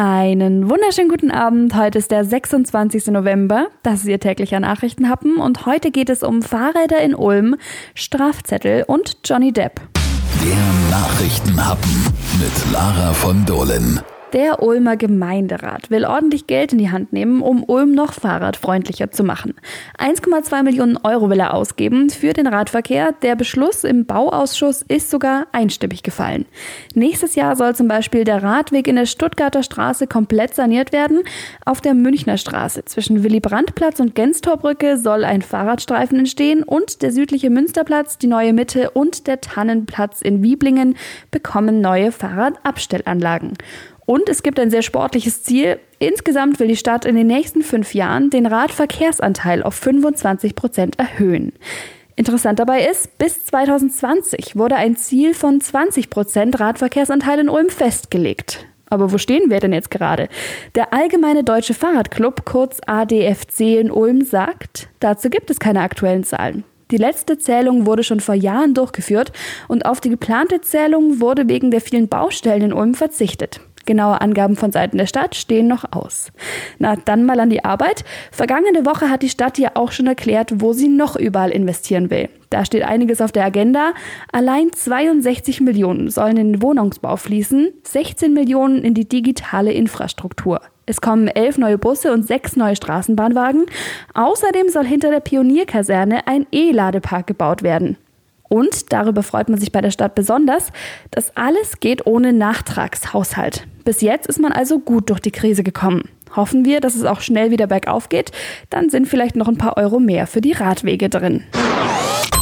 Einen wunderschönen guten Abend. Heute ist der 26. November. Das ist Ihr täglicher Nachrichtenhappen und heute geht es um Fahrräder in Ulm, Strafzettel und Johnny Depp. Der Nachrichtenhappen mit Lara von Dohlen. Der Ulmer Gemeinderat will ordentlich Geld in die Hand nehmen, um Ulm noch fahrradfreundlicher zu machen. 1,2 Millionen Euro will er ausgeben für den Radverkehr. Der Beschluss im Bauausschuss ist sogar einstimmig gefallen. Nächstes Jahr soll zum Beispiel der Radweg in der Stuttgarter Straße komplett saniert werden. Auf der Münchner Straße zwischen Willy-Brandt-Platz und Genstorbrücke soll ein Fahrradstreifen entstehen und der südliche Münsterplatz, die neue Mitte und der Tannenplatz in Wieblingen bekommen neue Fahrradabstellanlagen. Und es gibt ein sehr sportliches Ziel. Insgesamt will die Stadt in den nächsten fünf Jahren den Radverkehrsanteil auf 25 Prozent erhöhen. Interessant dabei ist, bis 2020 wurde ein Ziel von 20 Prozent Radverkehrsanteil in Ulm festgelegt. Aber wo stehen wir denn jetzt gerade? Der Allgemeine Deutsche Fahrradclub, kurz ADFC in Ulm, sagt, dazu gibt es keine aktuellen Zahlen. Die letzte Zählung wurde schon vor Jahren durchgeführt und auf die geplante Zählung wurde wegen der vielen Baustellen in Ulm verzichtet. Genaue Angaben von Seiten der Stadt stehen noch aus. Na, dann mal an die Arbeit. Vergangene Woche hat die Stadt ja auch schon erklärt, wo sie noch überall investieren will. Da steht einiges auf der Agenda. Allein 62 Millionen sollen in den Wohnungsbau fließen, 16 Millionen in die digitale Infrastruktur. Es kommen elf neue Busse und sechs neue Straßenbahnwagen. Außerdem soll hinter der Pionierkaserne ein E-Ladepark gebaut werden. Und darüber freut man sich bei der Stadt besonders, das alles geht ohne Nachtragshaushalt. Bis jetzt ist man also gut durch die Krise gekommen. Hoffen wir, dass es auch schnell wieder bergauf geht, dann sind vielleicht noch ein paar Euro mehr für die Radwege drin.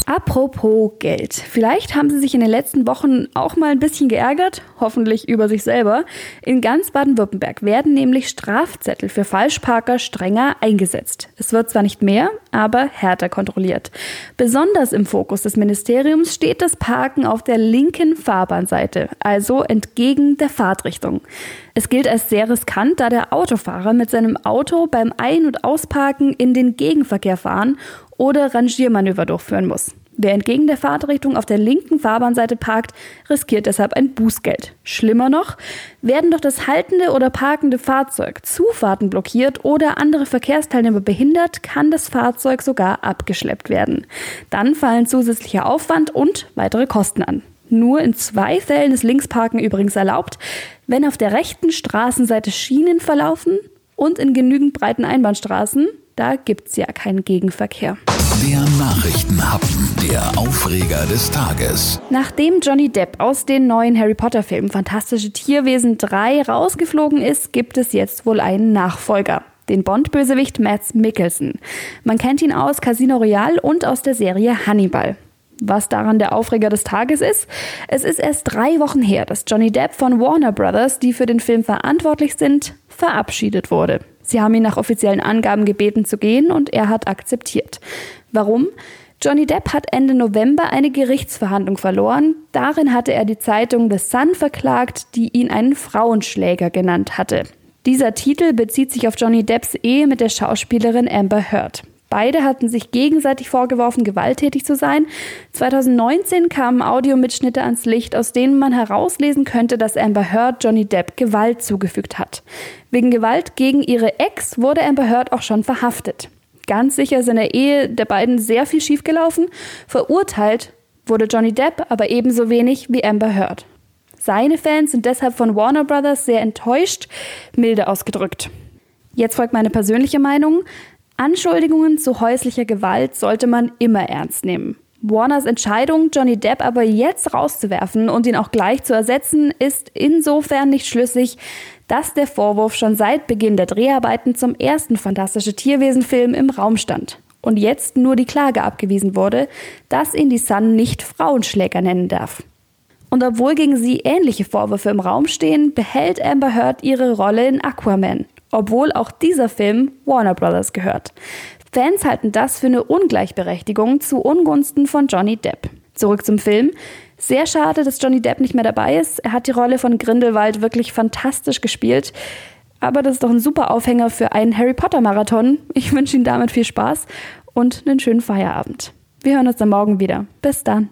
Apropos Geld. Vielleicht haben Sie sich in den letzten Wochen auch mal ein bisschen geärgert, hoffentlich über sich selber. In ganz Baden-Württemberg werden nämlich Strafzettel für Falschparker strenger eingesetzt. Es wird zwar nicht mehr, aber härter kontrolliert. Besonders im Fokus des Ministeriums steht das Parken auf der linken Fahrbahnseite, also entgegen der Fahrtrichtung. Es gilt als sehr riskant, da der Autofahrer mit seinem Auto beim Ein- und Ausparken in den Gegenverkehr fahren oder Rangiermanöver durchführen muss. Wer entgegen der Fahrtrichtung auf der linken Fahrbahnseite parkt, riskiert deshalb ein Bußgeld. Schlimmer noch, werden durch das haltende oder parkende Fahrzeug Zufahrten blockiert oder andere Verkehrsteilnehmer behindert, kann das Fahrzeug sogar abgeschleppt werden. Dann fallen zusätzlicher Aufwand und weitere Kosten an. Nur in zwei Fällen ist Linksparken übrigens erlaubt, wenn auf der rechten Straßenseite Schienen verlaufen und in genügend breiten Einbahnstraßen, da gibt's ja keinen Gegenverkehr. Der Nachrichtenhappen, der Aufreger des Tages. Nachdem Johnny Depp aus den neuen Harry Potter Filmen Fantastische Tierwesen 3 rausgeflogen ist, gibt es jetzt wohl einen Nachfolger. Den Bond-Bösewicht Mads Mikkelsen. Man kennt ihn aus Casino Royale und aus der Serie Hannibal. Was daran der Aufreger des Tages ist? Es ist erst drei Wochen her, dass Johnny Depp von Warner Brothers, die für den Film verantwortlich sind, verabschiedet wurde. Sie haben ihn nach offiziellen Angaben gebeten zu gehen und er hat akzeptiert. Warum? Johnny Depp hat Ende November eine Gerichtsverhandlung verloren. Darin hatte er die Zeitung The Sun verklagt, die ihn einen Frauenschläger genannt hatte. Dieser Titel bezieht sich auf Johnny Depps Ehe mit der Schauspielerin Amber Heard. Beide hatten sich gegenseitig vorgeworfen, gewalttätig zu sein. 2019 kamen Audiomitschnitte ans Licht, aus denen man herauslesen könnte, dass Amber Heard Johnny Depp Gewalt zugefügt hat. Wegen Gewalt gegen ihre Ex wurde Amber Heard auch schon verhaftet. Ganz sicher ist in der Ehe der beiden sehr viel schiefgelaufen. Verurteilt wurde Johnny Depp aber ebenso wenig wie Amber Heard. Seine Fans sind deshalb von Warner Brothers sehr enttäuscht, milde ausgedrückt. Jetzt folgt meine persönliche Meinung. Anschuldigungen zu häuslicher Gewalt sollte man immer ernst nehmen. Warners Entscheidung, Johnny Depp aber jetzt rauszuwerfen und ihn auch gleich zu ersetzen, ist insofern nicht schlüssig, dass der Vorwurf schon seit Beginn der Dreharbeiten zum ersten Fantastische Tierwesen-Film im Raum stand und jetzt nur die Klage abgewiesen wurde, dass ihn die Sun nicht Frauenschläger nennen darf. Und obwohl gegen sie ähnliche Vorwürfe im Raum stehen, behält Amber Heard ihre Rolle in Aquaman obwohl auch dieser Film Warner Brothers gehört. Fans halten das für eine Ungleichberechtigung zu Ungunsten von Johnny Depp. Zurück zum Film. Sehr schade, dass Johnny Depp nicht mehr dabei ist. Er hat die Rolle von Grindelwald wirklich fantastisch gespielt. Aber das ist doch ein super Aufhänger für einen Harry Potter Marathon. Ich wünsche Ihnen damit viel Spaß und einen schönen Feierabend. Wir hören uns dann morgen wieder. Bis dann.